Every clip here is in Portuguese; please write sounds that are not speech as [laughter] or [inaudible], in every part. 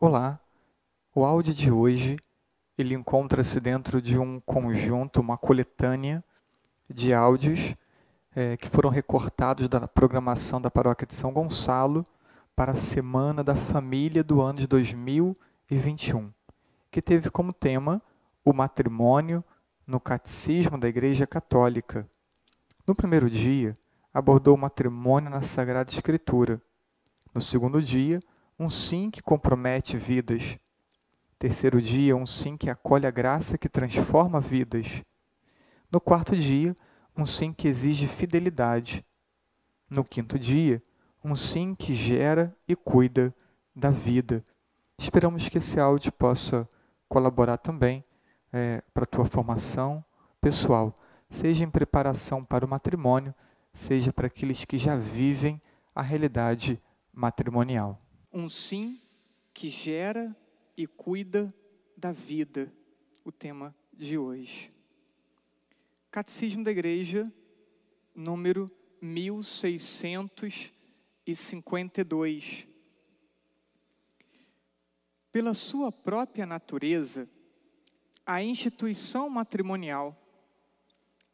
Olá, o áudio de hoje ele encontra-se dentro de um conjunto, uma coletânea de áudios é, que foram recortados da programação da Paróquia de São Gonçalo para a Semana da Família do ano de 2021, que teve como tema o matrimônio no Catecismo da Igreja Católica. No primeiro dia, abordou o matrimônio na Sagrada Escritura. No segundo dia, um sim que compromete vidas. Terceiro dia, um sim que acolhe a graça que transforma vidas. No quarto dia, um sim que exige fidelidade. No quinto dia, um sim que gera e cuida da vida. Esperamos que esse áudio possa colaborar também é, para a tua formação pessoal, seja em preparação para o matrimônio, seja para aqueles que já vivem a realidade matrimonial um sim que gera e cuida da vida, o tema de hoje. Catecismo da Igreja, número 1652. Pela sua própria natureza, a instituição matrimonial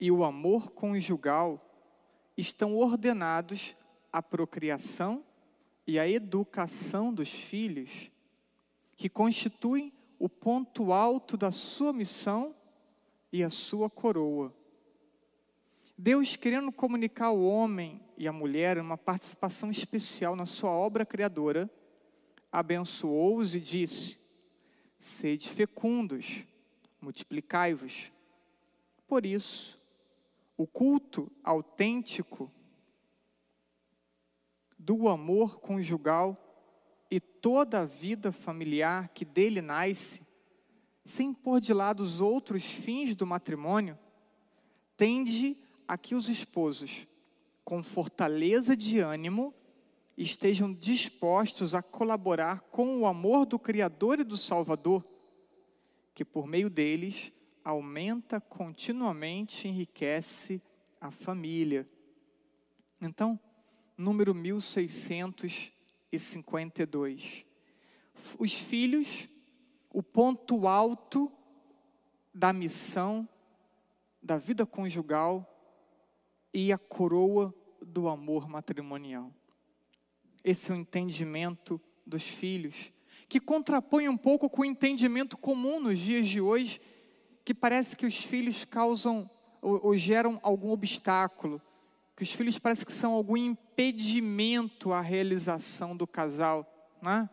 e o amor conjugal estão ordenados à procriação e a educação dos filhos, que constituem o ponto alto da sua missão e a sua coroa. Deus, querendo comunicar ao homem e à mulher uma participação especial na sua obra criadora, abençoou-os e disse: Sede fecundos, multiplicai-vos. Por isso, o culto autêntico do amor conjugal e toda a vida familiar que dele nasce, sem pôr de lado os outros fins do matrimônio, tende a que os esposos, com fortaleza de ânimo, estejam dispostos a colaborar com o amor do Criador e do Salvador, que por meio deles aumenta continuamente enriquece a família. Então, número 1652. Os filhos, o ponto alto da missão, da vida conjugal e a coroa do amor matrimonial. Esse é o entendimento dos filhos, que contrapõe um pouco com o entendimento comum nos dias de hoje, que parece que os filhos causam ou, ou geram algum obstáculo que os filhos parece que são algum impedimento à realização do casal, né?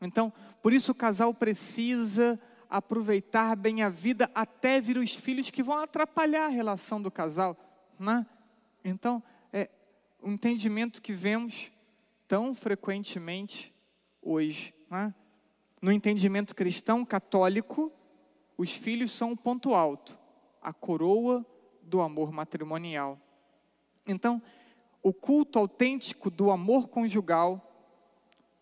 Então, por isso o casal precisa aproveitar bem a vida até vir os filhos que vão atrapalhar a relação do casal, né? Então, é um entendimento que vemos tão frequentemente hoje, né? No entendimento cristão católico, os filhos são o ponto alto, a coroa do amor matrimonial. Então, o culto autêntico do amor conjugal,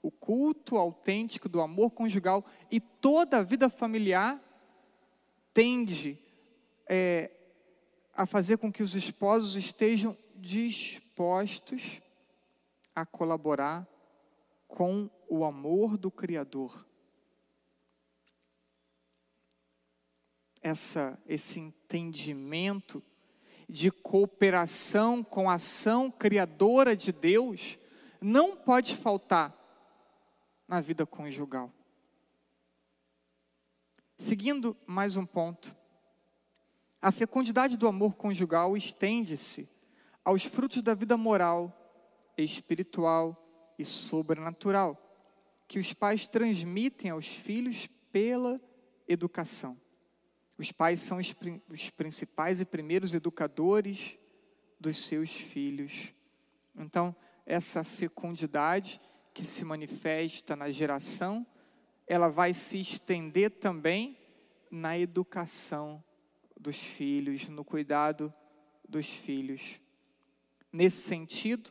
o culto autêntico do amor conjugal e toda a vida familiar tende é, a fazer com que os esposos estejam dispostos a colaborar com o amor do Criador. Essa, esse entendimento de cooperação com a ação criadora de Deus não pode faltar na vida conjugal. Seguindo mais um ponto, a fecundidade do amor conjugal estende-se aos frutos da vida moral, espiritual e sobrenatural que os pais transmitem aos filhos pela educação. Os pais são os, os principais e primeiros educadores dos seus filhos. Então, essa fecundidade que se manifesta na geração, ela vai se estender também na educação dos filhos, no cuidado dos filhos. Nesse sentido,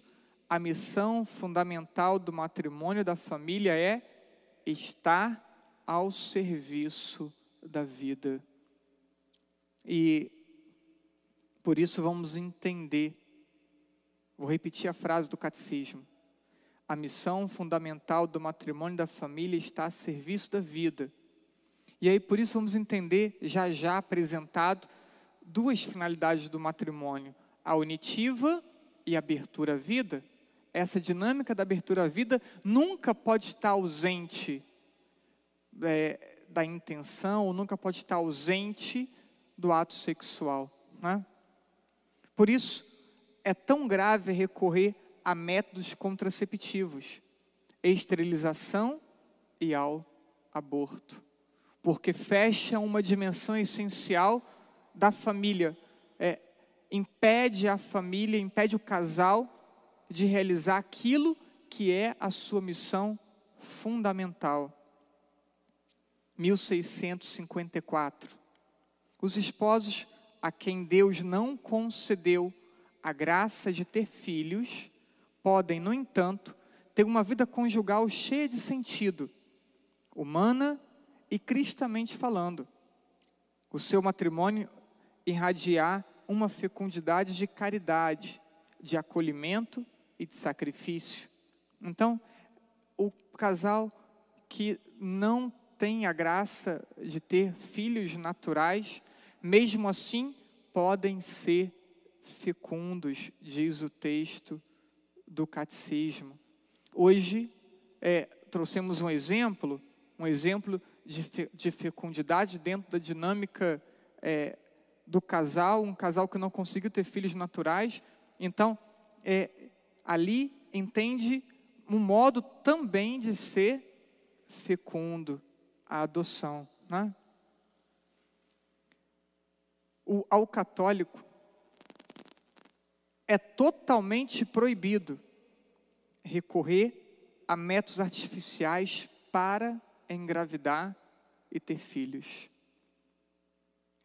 a missão fundamental do matrimônio da família é estar ao serviço da vida e por isso vamos entender. Vou repetir a frase do catecismo. a missão fundamental do matrimônio e da família está a serviço da vida. E aí, por isso, vamos entender, já já apresentado, duas finalidades do matrimônio: a unitiva e a abertura à vida. Essa dinâmica da abertura à vida nunca pode estar ausente é, da intenção, nunca pode estar ausente do ato sexual. Né? Por isso, é tão grave recorrer a métodos contraceptivos, esterilização e ao aborto, porque fecha uma dimensão essencial da família, é, impede a família, impede o casal de realizar aquilo que é a sua missão fundamental. 1654. Os esposos a quem Deus não concedeu a graça de ter filhos podem, no entanto, ter uma vida conjugal cheia de sentido, humana e cristamente falando. O seu matrimônio irradiar uma fecundidade de caridade, de acolhimento e de sacrifício. Então, o casal que não tem a graça de ter filhos naturais, mesmo assim podem ser fecundos, diz o texto do catecismo. Hoje é, trouxemos um exemplo, um exemplo de, fe, de fecundidade dentro da dinâmica é, do casal, um casal que não conseguiu ter filhos naturais. Então, é, ali entende um modo também de ser fecundo, a adoção. Né? O, ao católico, é totalmente proibido recorrer a métodos artificiais para engravidar e ter filhos.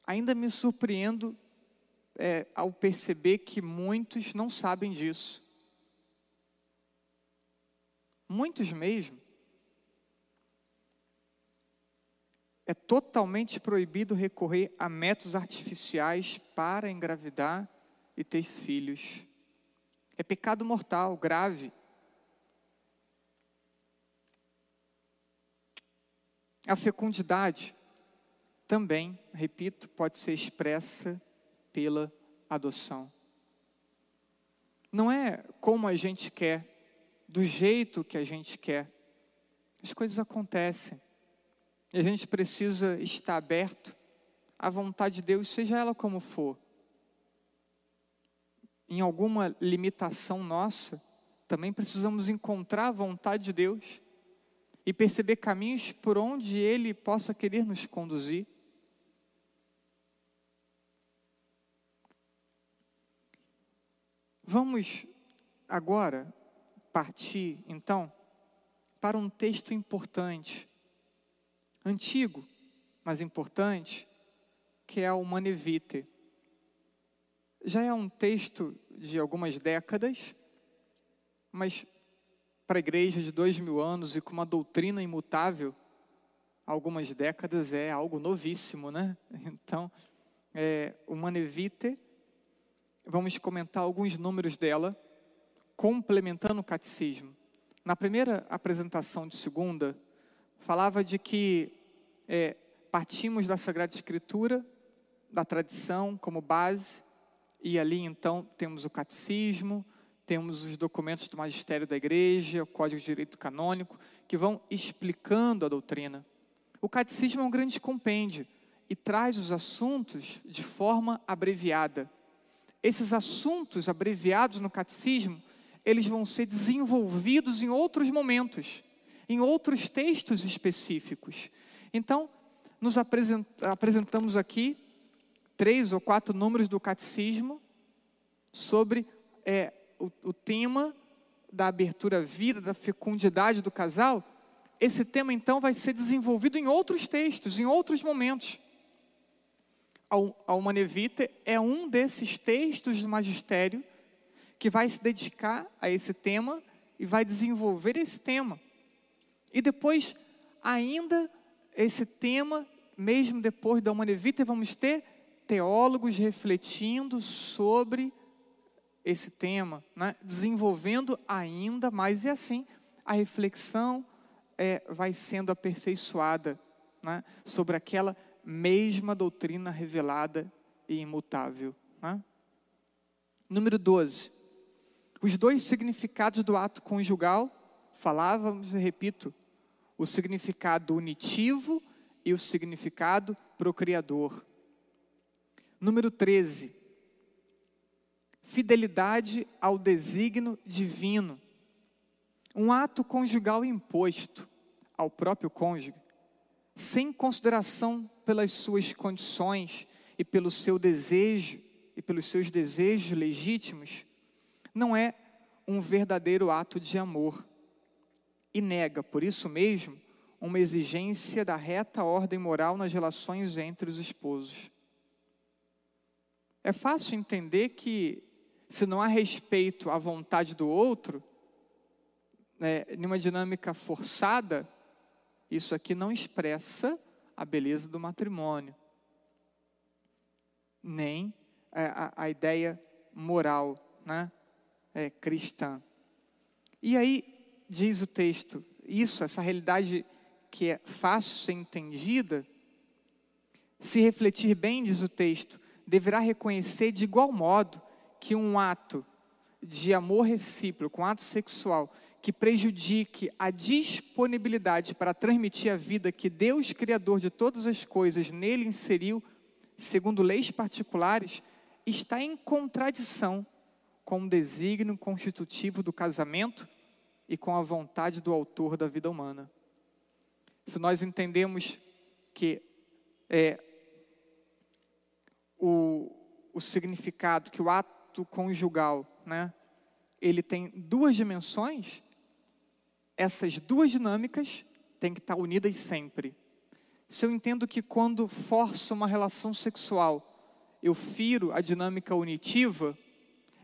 Ainda me surpreendo é, ao perceber que muitos não sabem disso. Muitos mesmo. É totalmente proibido recorrer a métodos artificiais para engravidar e ter filhos. É pecado mortal, grave. A fecundidade também, repito, pode ser expressa pela adoção. Não é como a gente quer, do jeito que a gente quer. As coisas acontecem. E a gente precisa estar aberto à vontade de Deus, seja ela como for. Em alguma limitação nossa, também precisamos encontrar a vontade de Deus e perceber caminhos por onde Ele possa querer nos conduzir. Vamos agora partir, então, para um texto importante, antigo, mas importante, que é o Manevite. Já é um texto de algumas décadas, mas para a igreja de dois mil anos e com uma doutrina imutável, algumas décadas é algo novíssimo, né? [laughs] Então, é, o Manevite, vamos comentar alguns números dela, complementando o catecismo. Na primeira apresentação de segunda, falava de que é, partimos da Sagrada Escritura, da tradição como base, e ali então temos o catecismo, temos os documentos do magistério da igreja, o Código de Direito Canônico, que vão explicando a doutrina. O catecismo é um grande compêndio e traz os assuntos de forma abreviada. Esses assuntos abreviados no catecismo, eles vão ser desenvolvidos em outros momentos, em outros textos específicos. Então, nos apresentamos aqui três ou quatro números do catecismo sobre é, o, o tema da abertura à vida, da fecundidade do casal, esse tema então vai ser desenvolvido em outros textos, em outros momentos. A Humanevita é um desses textos do magistério que vai se dedicar a esse tema e vai desenvolver esse tema. E depois, ainda esse tema, mesmo depois da Humanevita, vamos ter teólogos refletindo sobre esse tema, né, desenvolvendo ainda mais, e assim a reflexão é, vai sendo aperfeiçoada né, sobre aquela mesma doutrina revelada e imutável. Né? Número 12. Os dois significados do ato conjugal, falávamos e repito, o significado unitivo e o significado procriador. Número 13. Fidelidade ao desígnio divino. Um ato conjugal imposto ao próprio cônjuge, sem consideração pelas suas condições e pelo seu desejo e pelos seus desejos legítimos, não é um verdadeiro ato de amor e nega, por isso mesmo, uma exigência da reta ordem moral nas relações entre os esposos. É fácil entender que, se não há respeito à vontade do outro, né, numa dinâmica forçada, isso aqui não expressa a beleza do matrimônio, nem a, a, a ideia moral né, é, cristã. E aí, diz o texto, isso, essa realidade que é fácil ser entendida, se refletir bem, diz o texto, deverá reconhecer de igual modo que um ato de amor recíproco, um ato sexual, que prejudique a disponibilidade para transmitir a vida que Deus, Criador de todas as coisas, nele inseriu, segundo leis particulares, está em contradição com o desígnio constitutivo do casamento e com a vontade do autor da vida humana. Se nós entendemos que é, o, o significado, que o ato conjugal, né, ele tem duas dimensões, essas duas dinâmicas têm que estar unidas sempre. Se eu entendo que quando forço uma relação sexual, eu firo a dinâmica unitiva,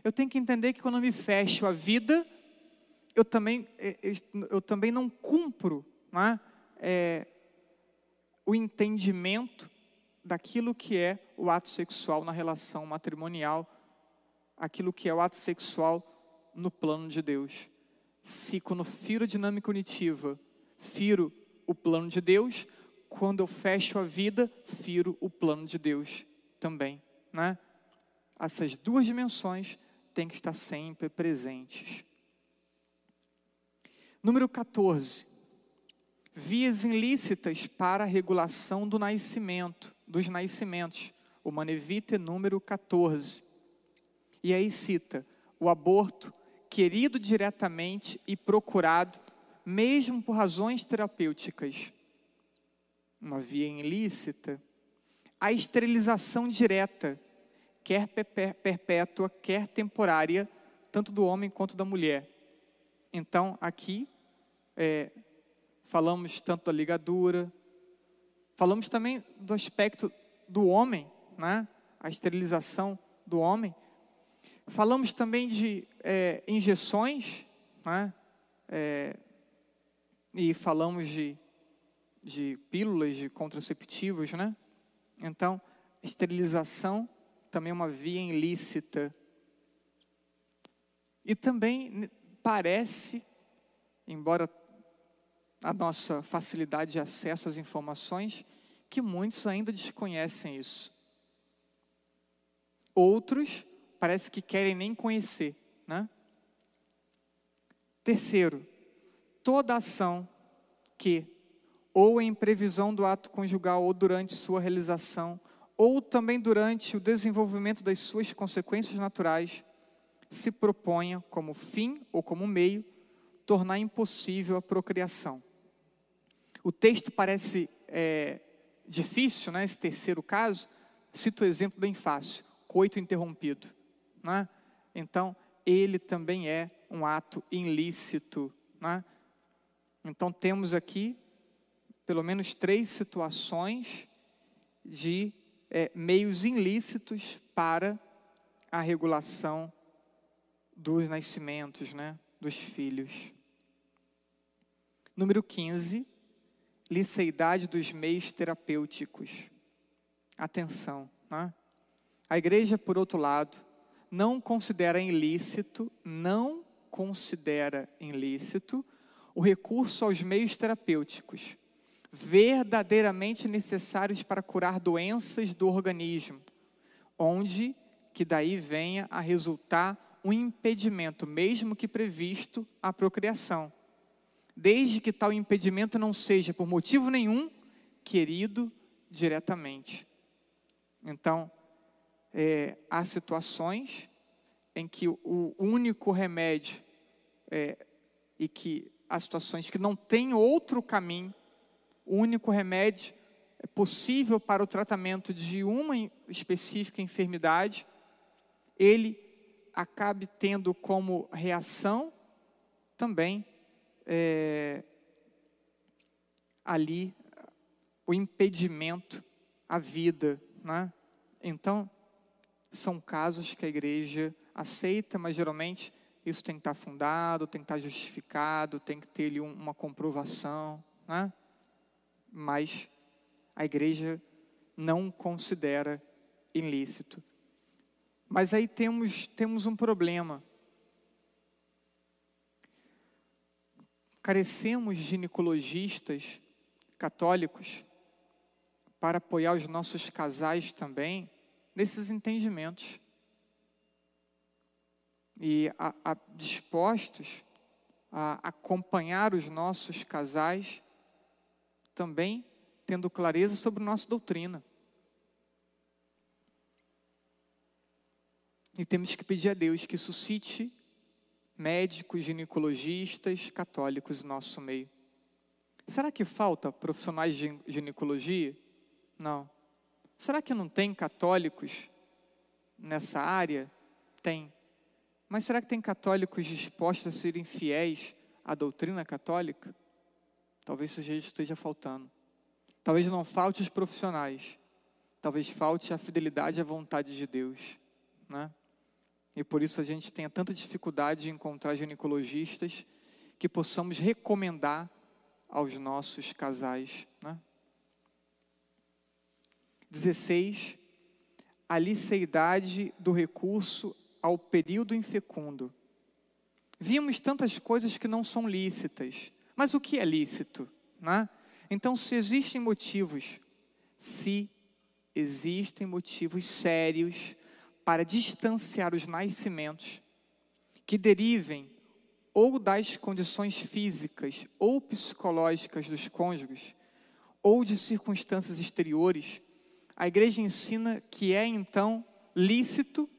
eu tenho que entender que quando eu me fecho a vida, eu também, é, é, eu também não cumpro né, é, o entendimento daquilo que é o ato sexual na relação matrimonial, aquilo que é o ato sexual no plano de Deus. Se quando firo dinâmica unitiva, firo o plano de Deus, quando eu fecho a vida, firo o plano de Deus também, né? Essas duas dimensões têm que estar sempre presentes. Número 14. Vias ilícitas para a regulação do nascimento, dos nascimentos. O Manevite número 14. E aí cita o aborto querido diretamente e procurado, mesmo por razões terapêuticas. Uma via ilícita. A esterilização direta, quer perpétua, quer temporária, tanto do homem quanto da mulher. Então, aqui, é, falamos tanto da ligadura, falamos também do aspecto do homem, né? a esterilização do homem. Falamos também de é, injeções, né? É, e falamos de, de pílulas, de contraceptivos, né? Então, esterilização também é uma via ilícita. E também parece, embora a nossa facilidade de acesso às informações, que muitos ainda desconhecem isso. Outros parece que querem nem conhecer, né? Terceiro, toda ação que, ou em previsão do ato conjugal, ou durante sua realização, ou também durante o desenvolvimento das suas consequências naturais, se proponha como fim ou como meio tornar impossível a procriação. O texto parece é, difícil, né, esse terceiro caso, cito o exemplo bem fácil, coito interrompido. Né? Então, ele também é um ato ilícito. Né? Então, temos aqui pelo menos três situações de é, meios ilícitos para a regulação dos nascimentos, né, dos filhos. Número 15, liceidade dos meios terapêuticos. Atenção, né? A igreja, por outro lado, não considera ilícito, não considera ilícito o recurso aos meios terapêuticos, verdadeiramente necessários para curar doenças do organismo, onde que daí venha a resultar um impedimento, mesmo que previsto, à procriação, desde que tal impedimento não seja por motivo nenhum querido diretamente. Então, é, há situações em que o único remédio é, e que há situações que não tem outro caminho, o único remédio é possível para o tratamento de uma específica enfermidade, ele acabe tendo como reação também é, ali o impedimento à vida, né? Então são casos que a igreja aceita, mas geralmente isso tem que estar fundado, tem que estar justificado, tem que ter ali uma comprovação, né? Mas a igreja não considera ilícito. Mas aí temos, temos um problema. Carecemos de ginecologistas católicos para apoiar os nossos casais também nesses entendimentos. E a, a, dispostos a acompanhar os nossos casais, também tendo clareza sobre nossa doutrina. E temos que pedir a Deus que suscite médicos, ginecologistas, católicos no nosso meio. Será que falta profissionais de ginecologia? Não. Será que não tem católicos nessa área? Tem. Mas será que tem católicos dispostos a serem fiéis à doutrina católica? Talvez isso esteja faltando. Talvez não falte os profissionais. Talvez falte a fidelidade à vontade de Deus. Né? E por isso a gente tenha tanta dificuldade de encontrar ginecologistas que possamos recomendar aos nossos casais. Né? 16, a liceidade do recurso ao período infecundo. Vimos tantas coisas que não são lícitas, mas o que é lícito? Né? Então, se existem motivos, se existem motivos sérios para distanciar os nascimentos que derivem ou das condições físicas ou psicológicas dos cônjuges, ou de circunstâncias exteriores, a igreja ensina que é então lícito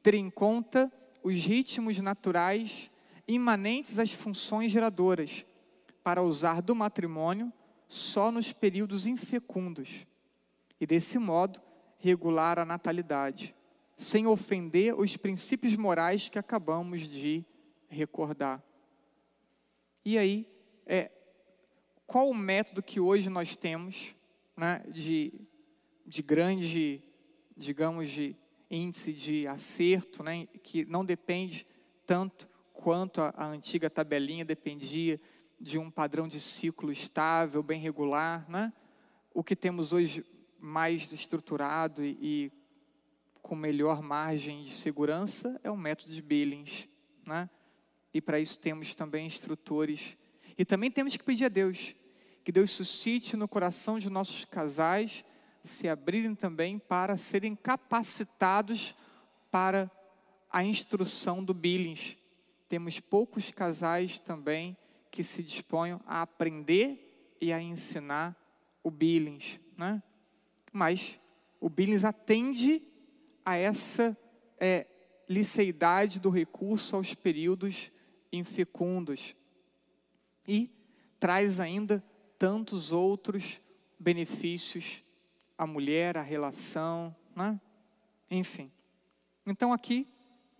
ter em conta os ritmos naturais imanentes às funções geradoras, para usar do matrimônio só nos períodos infecundos, e desse modo regular a natalidade, sem ofender os princípios morais que acabamos de recordar. E aí, é, qual o método que hoje nós temos né, de de grande, digamos, de índice de acerto, né, que não depende tanto quanto a, a antiga tabelinha dependia de um padrão de ciclo estável, bem regular, né? O que temos hoje mais estruturado e, e com melhor margem de segurança é o método de Billings, né? E para isso temos também instrutores. E também temos que pedir a Deus que Deus suscite no coração de nossos casais se abrirem também para serem capacitados para a instrução do Billings. Temos poucos casais também que se disponham a aprender e a ensinar o Billings, né? Mas o Billings atende a essa é, liceidade do recurso aos períodos infecundos e traz ainda tantos outros benefícios a mulher, a relação, né? enfim. Então aqui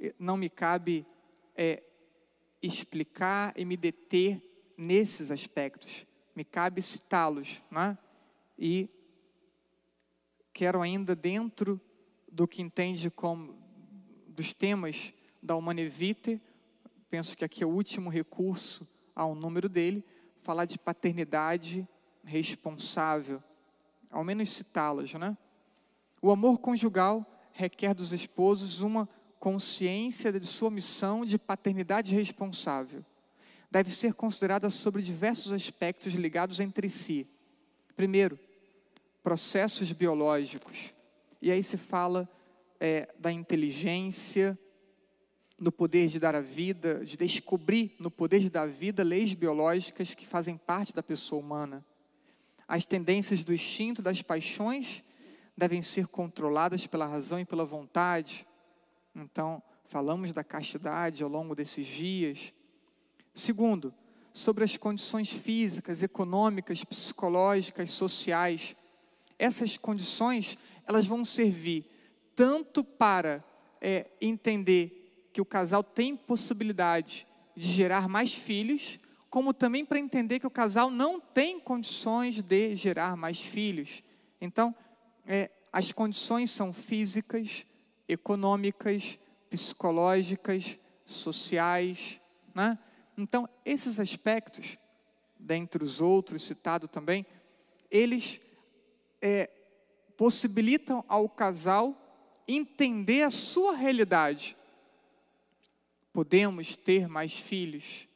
eh, não me cabe é, explicar e me deter nesses aspectos, me cabe citá-los, né? E quero ainda dentro do que entende como dos temas da Humanevite, penso que aqui é o último recurso ao número dele, falar de paternidade responsável ao menos citá-las, né? O amor conjugal requer dos esposos uma consciência de sua missão de paternidade responsável deve ser considerada sobre diversos aspectos ligados entre si. Primeiro, processos biológicos. E aí se fala é, da inteligência, no poder de dar a vida, de descobrir no poder de dar a vida leis biológicas que fazem parte da pessoa humana. As tendências do instinto, das paixões, devem ser controladas pela razão e pela vontade. Então, falamos da castidade ao longo desses dias. Segundo, sobre as condições físicas, econômicas, psicológicas, sociais. Essas condições, elas vão servir tanto para é, entender que o casal tem possibilidade de gerar mais filhos, como também para entender que o casal não tem condições de gerar mais filhos. Então, é, as condições são físicas, econômicas, psicológicas, sociais. Né? Então, esses aspectos, dentre os outros citados também, eles é, possibilitam ao casal entender a sua realidade. Podemos ter mais filhos?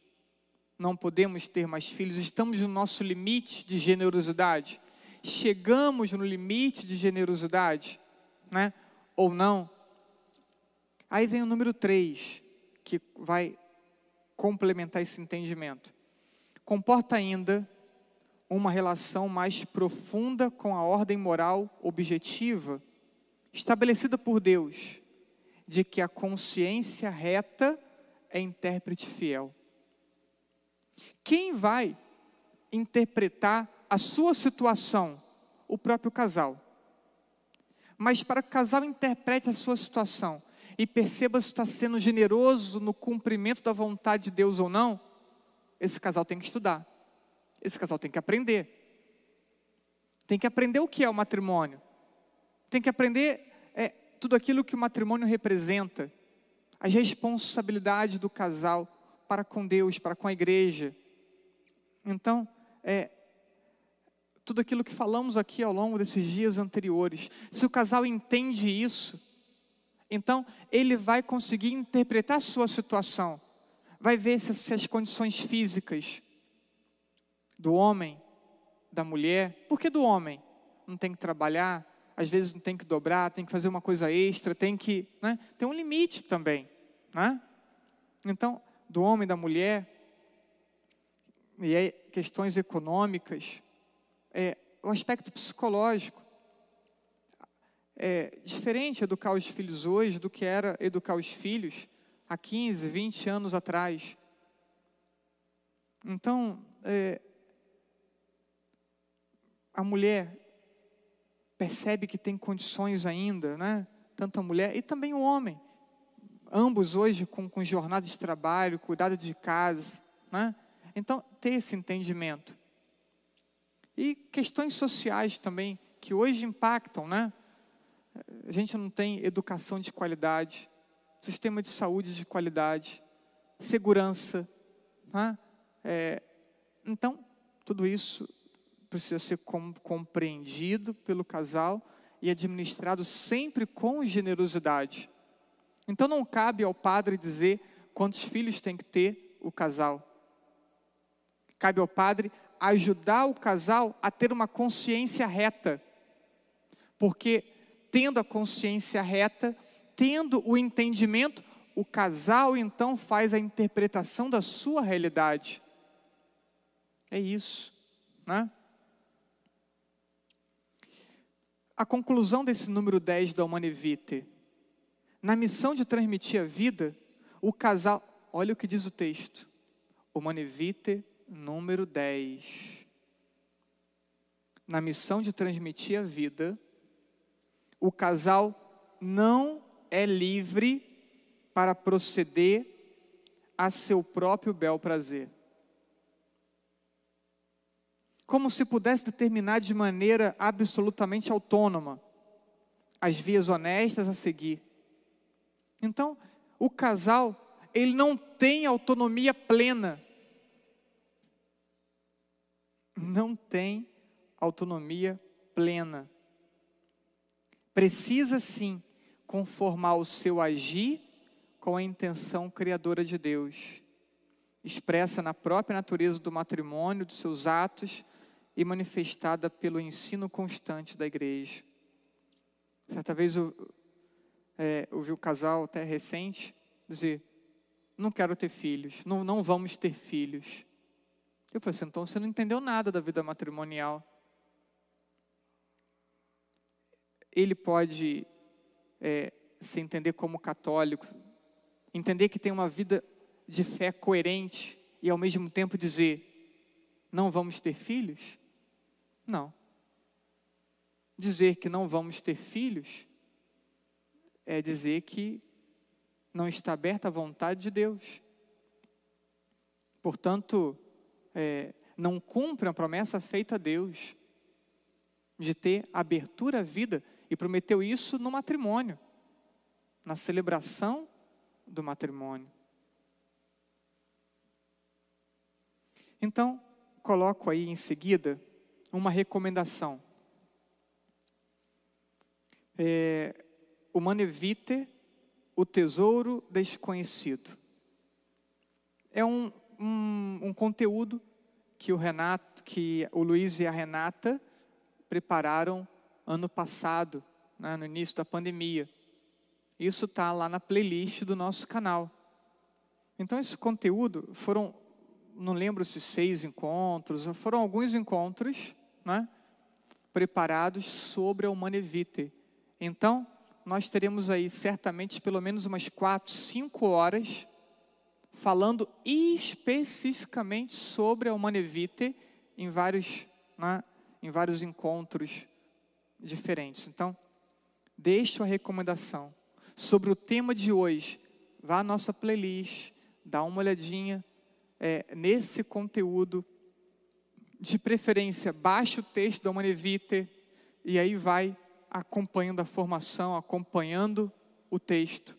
Não podemos ter mais filhos? Estamos no nosso limite de generosidade? Chegamos no limite de generosidade? Né? Ou não? Aí vem o número 3, que vai complementar esse entendimento. Comporta ainda uma relação mais profunda com a ordem moral objetiva estabelecida por Deus, de que a consciência reta é intérprete fiel. Quem vai interpretar a sua situação? O próprio casal. Mas para que o casal interprete a sua situação e perceba se está sendo generoso no cumprimento da vontade de Deus ou não, esse casal tem que estudar. Esse casal tem que aprender. Tem que aprender o que é o matrimônio. Tem que aprender é, tudo aquilo que o matrimônio representa. As responsabilidades do casal para com Deus, para com a igreja. Então, é, tudo aquilo que falamos aqui ao longo desses dias anteriores. Se o casal entende isso, então, ele vai conseguir interpretar a sua situação, vai ver se, se as condições físicas do homem, da mulher, por que do homem? Não tem que trabalhar, às vezes não tem que dobrar, tem que fazer uma coisa extra, tem que. Né? Tem um limite também. Né? Então, do homem, da mulher, e aí questões econômicas, é, o aspecto psicológico é diferente educar os filhos hoje do que era educar os filhos há 15, 20 anos atrás. Então, é, a mulher percebe que tem condições ainda, né? Tanto a mulher e também o homem. Ambos hoje com, com jornada de trabalho, cuidado de casa, né? Então, ter esse entendimento. E questões sociais também, que hoje impactam, né? a gente não tem educação de qualidade, sistema de saúde de qualidade, segurança. Né? É, então, tudo isso precisa ser compreendido pelo casal e administrado sempre com generosidade. Então, não cabe ao padre dizer quantos filhos tem que ter o casal. Cabe ao padre ajudar o casal a ter uma consciência reta. Porque tendo a consciência reta, tendo o entendimento, o casal então faz a interpretação da sua realidade. É isso, né? A conclusão desse número 10 da Humanevite. Na missão de transmitir a vida, o casal, olha o que diz o texto. Humanevite número 10. Na missão de transmitir a vida, o casal não é livre para proceder a seu próprio bel prazer. Como se pudesse determinar de maneira absolutamente autônoma as vias honestas a seguir. Então, o casal, ele não tem autonomia plena. Não tem autonomia plena precisa sim conformar o seu agir com a intenção criadora de Deus, expressa na própria natureza do matrimônio, dos seus atos e manifestada pelo ensino constante da igreja. Certa vez eu é, ouvi o um casal até recente dizer: Não quero ter filhos, não, não vamos ter filhos. Eu falei assim: então você não entendeu nada da vida matrimonial. Ele pode é, se entender como católico, entender que tem uma vida de fé coerente e ao mesmo tempo dizer: não vamos ter filhos? Não. Dizer que não vamos ter filhos é dizer que não está aberta à vontade de Deus. Portanto, é, não cumpre a promessa feita a Deus de ter abertura à vida e prometeu isso no matrimônio, na celebração do matrimônio. Então, coloco aí em seguida uma recomendação. É, o Manevite, o tesouro desconhecido. É um, um, um conteúdo que o Renato, que o Luiz e a Renata prepararam ano passado, né, no início da pandemia. Isso está lá na playlist do nosso canal. Então, esse conteúdo foram, não lembro se seis encontros, foram alguns encontros né, preparados sobre a Humanevite. Então, nós teremos aí certamente pelo menos umas quatro, cinco horas falando especificamente sobre a Humanevite em vários, né, em vários encontros diferentes. Então, deixo a recomendação sobre o tema de hoje. Vá à nossa playlist, dá uma olhadinha é, nesse conteúdo. De preferência, baixe o texto da Humanevite e aí vai acompanhando a formação, acompanhando o texto,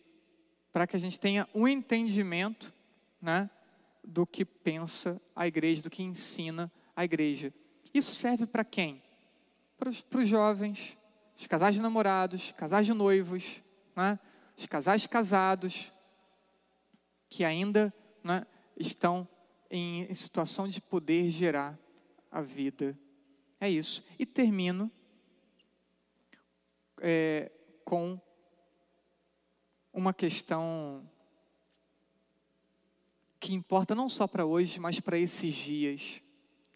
para que a gente tenha um entendimento né, do que pensa a igreja, do que ensina a igreja. Isso serve para quem? Para os, para os jovens, os casais de namorados, casais de noivos, né, os casais casados, que ainda né, estão em situação de poder gerar a vida. É isso. E termino é, com uma questão que importa não só para hoje, mas para esses dias.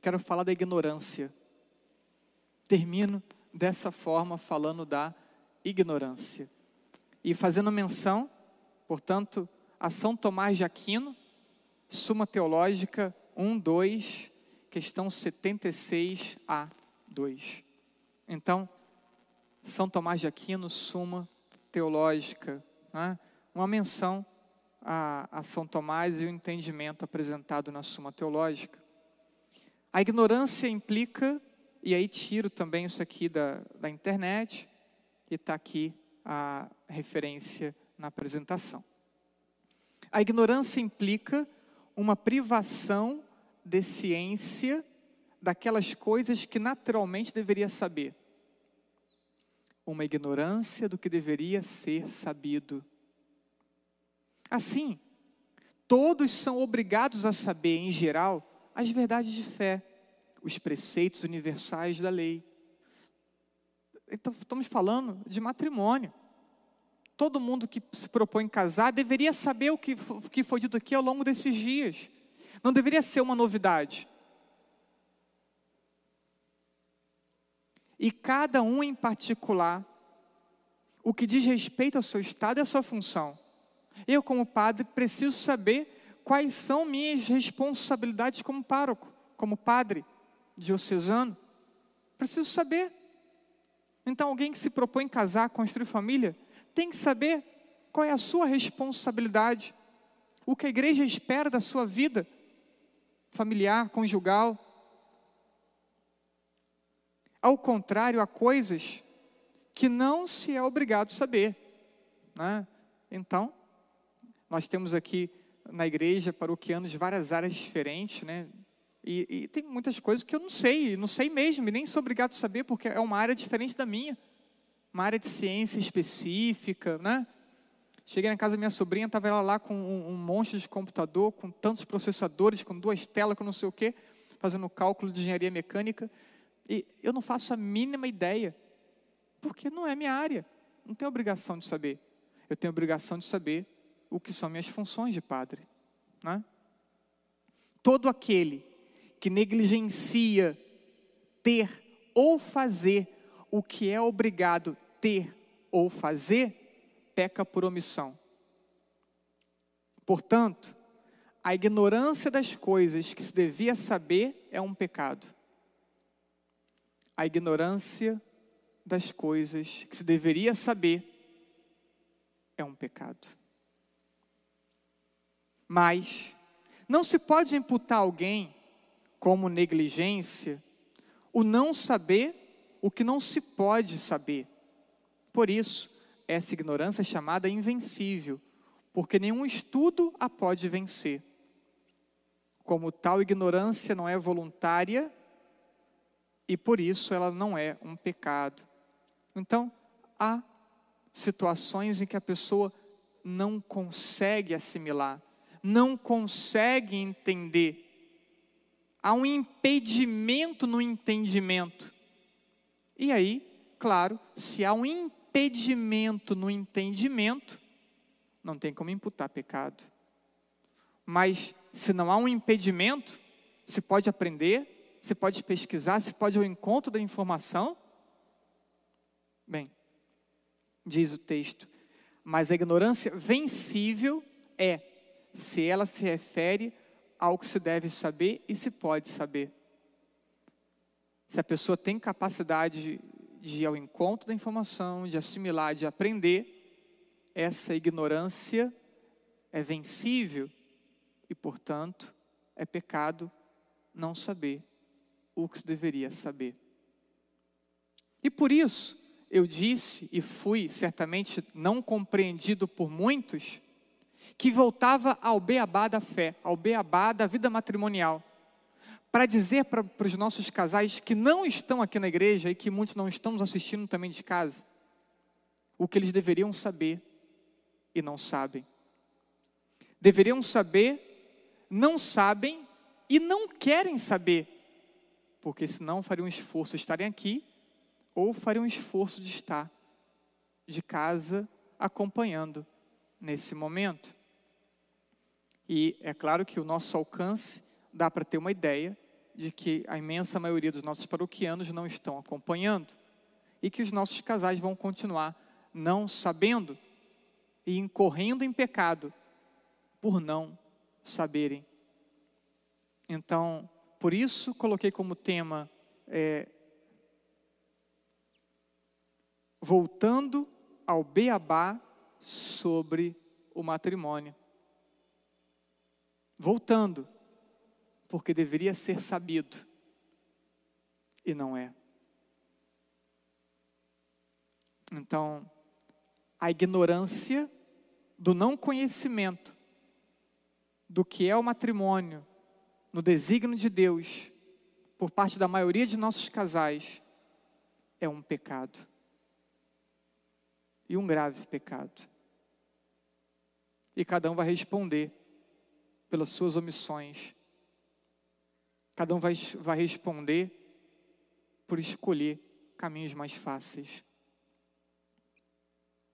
Quero falar da ignorância. Termino dessa forma falando da ignorância. E fazendo menção, portanto, a São Tomás de Aquino, Suma Teológica 1, 2, questão 76a 2. Então, são Tomás de Aquino, Suma Teológica, né? uma menção a, a São Tomás e o entendimento apresentado na Suma Teológica. A ignorância implica, e aí tiro também isso aqui da, da internet, e está aqui a referência na apresentação. A ignorância implica uma privação de ciência daquelas coisas que naturalmente deveria saber uma ignorância do que deveria ser sabido. Assim, todos são obrigados a saber, em geral, as verdades de fé, os preceitos universais da lei. Então, estamos falando de matrimônio. Todo mundo que se propõe casar deveria saber o que, o que foi dito aqui ao longo desses dias. Não deveria ser uma novidade. e cada um em particular, o que diz respeito ao seu estado e à sua função. Eu, como padre, preciso saber quais são minhas responsabilidades como pároco, como padre diocesano. Preciso saber. Então, alguém que se propõe casar, construir família, tem que saber qual é a sua responsabilidade, o que a igreja espera da sua vida familiar, conjugal, ao contrário, há coisas que não se é obrigado a saber. Né? Então, nós temos aqui na igreja paroquianos várias áreas diferentes, né? E, e, tem muitas coisas que eu não sei, não sei mesmo, e nem sou obrigado a saber, porque é uma área diferente da minha. Uma área de ciência específica, né? Cheguei na casa da minha sobrinha, estava ela lá com um, um monte de computador, com tantos processadores, com duas telas, com não sei o quê, fazendo cálculo de engenharia mecânica. E eu não faço a mínima ideia, porque não é minha área. Não tenho obrigação de saber. Eu tenho obrigação de saber o que são minhas funções de padre. Né? Todo aquele que negligencia ter ou fazer o que é obrigado ter ou fazer, peca por omissão. Portanto, a ignorância das coisas que se devia saber é um pecado. A ignorância das coisas que se deveria saber é um pecado. Mas não se pode imputar a alguém como negligência o não saber o que não se pode saber. Por isso, essa ignorância é chamada invencível, porque nenhum estudo a pode vencer. Como tal ignorância não é voluntária e por isso ela não é um pecado. Então, há situações em que a pessoa não consegue assimilar, não consegue entender. Há um impedimento no entendimento. E aí, claro, se há um impedimento no entendimento, não tem como imputar pecado. Mas se não há um impedimento, se pode aprender, se pode pesquisar, se pode ao encontro da informação. Bem, diz o texto, mas a ignorância vencível é se ela se refere ao que se deve saber e se pode saber. Se a pessoa tem capacidade de ir ao encontro da informação, de assimilar, de aprender, essa ignorância é vencível e, portanto, é pecado não saber o que se deveria saber. E por isso, eu disse e fui certamente não compreendido por muitos, que voltava ao beabá da fé, ao beabá da vida matrimonial, para dizer para, os nossos casais que não estão aqui na igreja e que muitos não estamos assistindo também de casa, o que eles deveriam saber e não sabem. Deveriam saber, não sabem e não querem saber, porque senão fariam um esforço de estarem aqui ou fariam um esforço de estar de casa acompanhando nesse momento. E é claro que o nosso alcance dá para ter uma ideia de que a imensa maioria dos nossos paroquianos não estão acompanhando e que os nossos casais vão continuar não sabendo e incorrendo em pecado por não saberem. Então, por isso coloquei como tema é, voltando ao beabá sobre o matrimônio. Voltando, porque deveria ser sabido e não é. Então, a ignorância do não conhecimento do que é o matrimônio no desígnio de Deus, por parte da maioria de nossos casais, é um pecado. E um grave pecado. E cada um vai responder pelas suas omissões. Cada um vai, vai responder por escolher caminhos mais fáceis.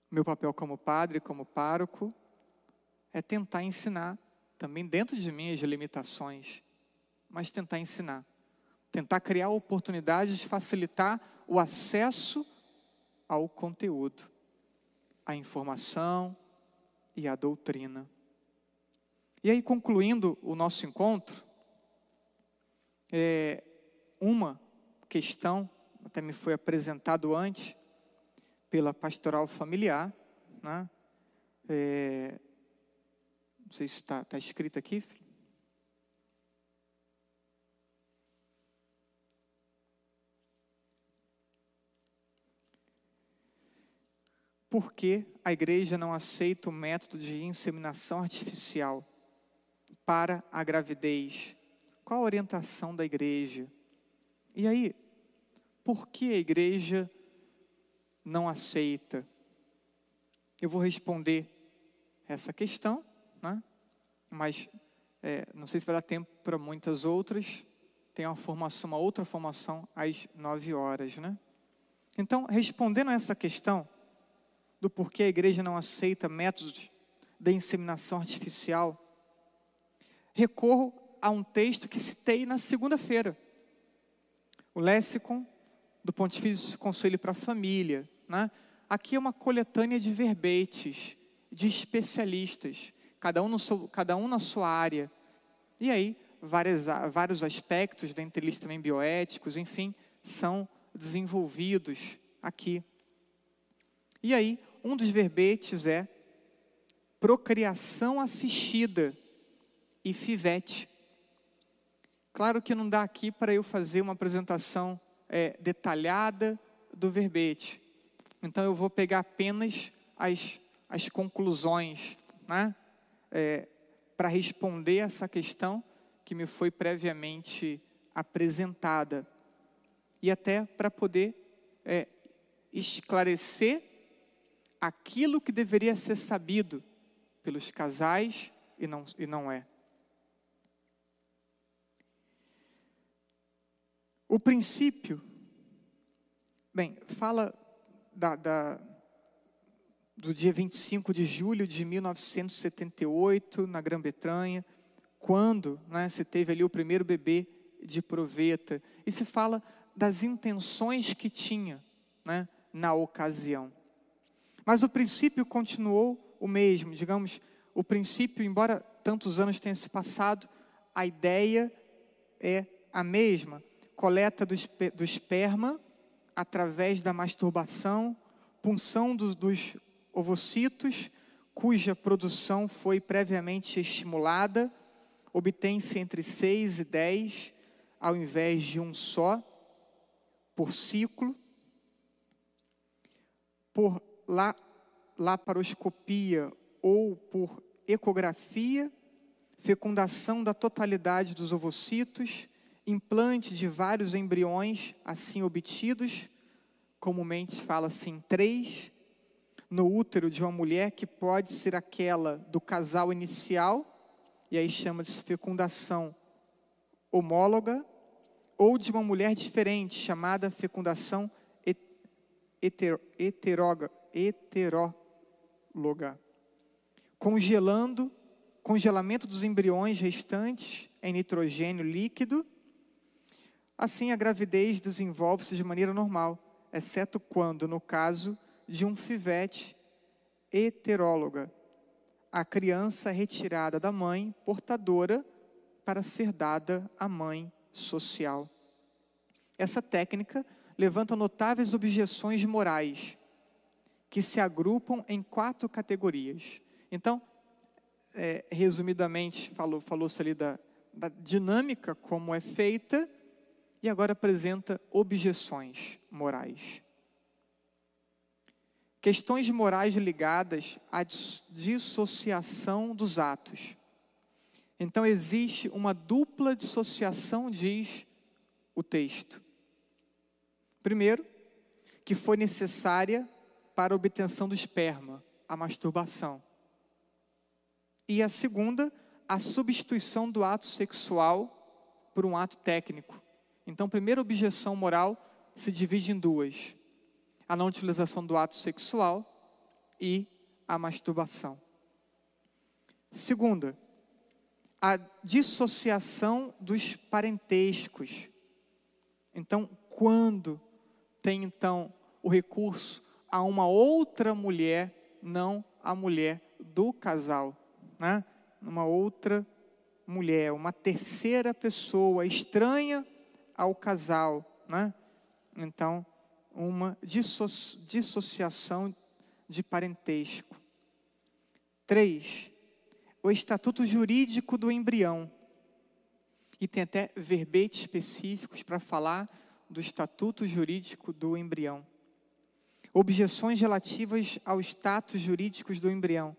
Meu papel como padre, como pároco, é tentar ensinar, também dentro de minhas limitações, mas tentar ensinar. Tentar criar oportunidades de facilitar o acesso ao conteúdo, à informação e à doutrina. E aí, concluindo o nosso encontro, é, uma questão, até me foi apresentado antes, pela pastoral familiar. Né? É, não sei se está tá escrito aqui. Por que a igreja não aceita o método de inseminação artificial para a gravidez? Qual a orientação da igreja? E aí, por que a igreja não aceita? Eu vou responder essa questão, né? mas é, não sei se vai dar tempo para muitas outras. Tem uma formação, uma outra formação às nove horas, né? Então, respondendo a essa questão do porquê a igreja não aceita métodos de inseminação artificial, recorro a um texto que citei na segunda-feira. O Lexicon do Pontifício Conselho para a Família. Né? Aqui é uma coletânea de verbetes, de especialistas, cada um, seu, cada um na sua área. E aí, várias, vários aspectos, dentre eles também bioéticos, enfim, são desenvolvidos aqui. E aí, um dos verbetes é procriação assistida e FIVET. Claro que não dá aqui para eu fazer uma apresentação é, detalhada do verbete. Então eu vou pegar apenas as, as conclusões, né? É, para responder essa questão que me foi previamente apresentada e até para poder é, esclarecer aquilo que deveria ser sabido pelos casais e não, e não é. O princípio, bem, fala da, da, do dia 25 de julho de 1978, na Grã-Bretanha, quando né, se teve ali o primeiro bebê de proveta, e se fala das intenções que tinha né, na ocasião. Mas o princípio continuou o mesmo, digamos, o princípio, embora tantos anos tenham se passado, a ideia é a mesma coleta do, do esperma através da masturbação, punção do, dos ovocitos, cuja produção foi previamente estimulada, obtém-se entre 6 e 10, ao invés de um só, por ciclo. Por la, laparoscopia ou por ecografia, fecundação da totalidade dos ovocitos, implante de vários embriões assim obtidos, comumente fala-se em três, no útero de uma mulher que pode ser aquela do casal inicial, e aí chama-se fecundação homóloga, ou de uma mulher diferente, chamada fecundação heter, heteróloga, heteróloga, congelando, congelamento dos embriões restantes em nitrogênio líquido Assim, a gravidez desenvolve-se de maneira normal, exceto quando, no caso de um fivete heteróloga, a criança retirada da mãe portadora para ser dada à mãe social. Essa técnica levanta notáveis objeções morais, que se agrupam em quatro categorias. Então, é, resumidamente, falou-se falou ali da, da dinâmica, como é feita, e agora apresenta objeções morais. Questões morais ligadas à dissociação dos atos. Então existe uma dupla dissociação, diz o texto. Primeiro, que foi necessária para a obtenção do esperma, a masturbação. E a segunda, a substituição do ato sexual por um ato técnico, então, primeira objeção moral se divide em duas: a não utilização do ato sexual e a masturbação. Segunda, a dissociação dos parentescos. Então, quando tem então o recurso a uma outra mulher, não a mulher do casal, né? Uma outra mulher, uma terceira pessoa estranha ao casal, né? Então, uma dissoci dissociação de parentesco. Três, o estatuto jurídico do embrião. E tem até verbetes específicos para falar do estatuto jurídico do embrião. Objeções relativas ao status jurídico do embrião.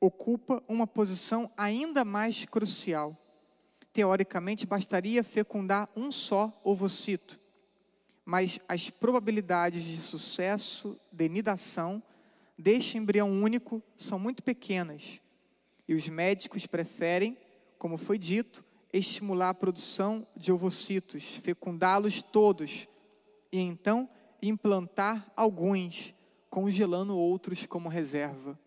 Ocupa uma posição ainda mais crucial teoricamente bastaria fecundar um só ovocito, mas as probabilidades de sucesso de nidação deste embrião único são muito pequenas e os médicos preferem, como foi dito, estimular a produção de ovocitos, fecundá-los todos e então implantar alguns, congelando outros como reserva.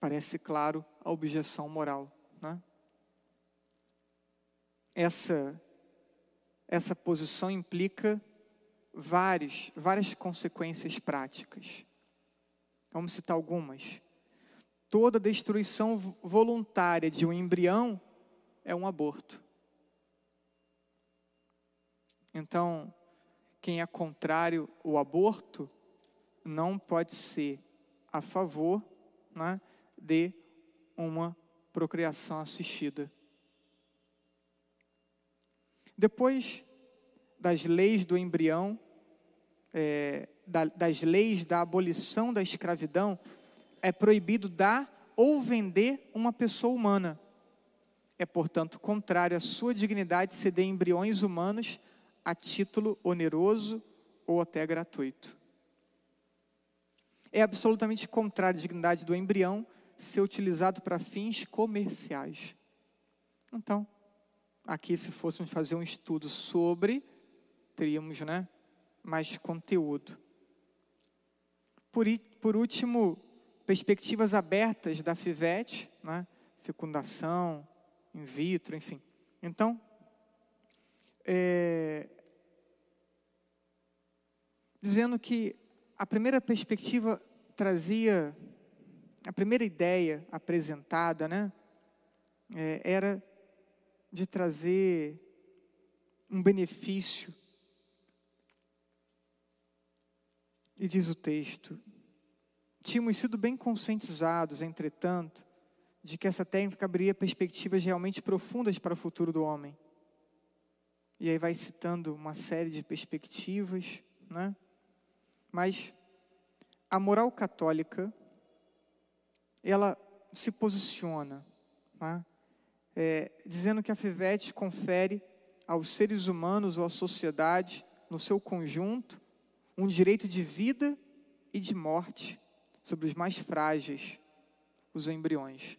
Parece claro a objeção moral. Né? Essa, essa posição implica vários, várias consequências práticas. Vamos citar algumas. Toda destruição voluntária de um embrião é um aborto. Então, quem é contrário ao aborto não pode ser a favor né, de uma procriação assistida. Depois das leis do embrião, é, da, das leis da abolição da escravidão, é proibido dar ou vender uma pessoa humana. É, portanto, contrário à sua dignidade ceder embriões humanos a título oneroso ou até gratuito. É absolutamente contrário à dignidade do embrião ser utilizado para fins comerciais. Então, aqui se fôssemos fazer um estudo sobre, teríamos né, mais conteúdo. Por, por último, perspectivas abertas da FIVET, né, fecundação, in vitro, enfim. Então, é, dizendo que a primeira perspectiva trazia, a primeira ideia apresentada, né, é, era de trazer um benefício. E diz o texto: tínhamos sido bem conscientizados, entretanto, de que essa técnica abriria perspectivas realmente profundas para o futuro do homem. E aí vai citando uma série de perspectivas, né? Mas a moral católica, ela se posiciona, né? é, dizendo que a FIVET confere aos seres humanos ou à sociedade, no seu conjunto, um direito de vida e de morte sobre os mais frágeis, os embriões.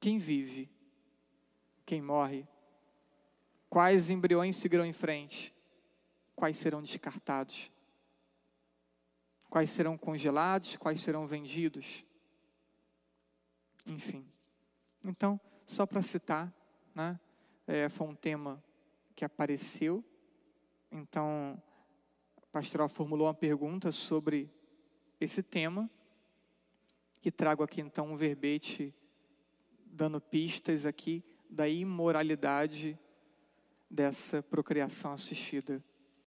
Quem vive? Quem morre? Quais embriões seguirão em frente? Quais serão descartados? Quais serão congelados? Quais serão vendidos? Enfim. Então, só para citar, né, é, foi um tema que apareceu. Então, a pastoral formulou uma pergunta sobre esse tema. E trago aqui então um verbete dando pistas aqui da imoralidade dessa procriação assistida.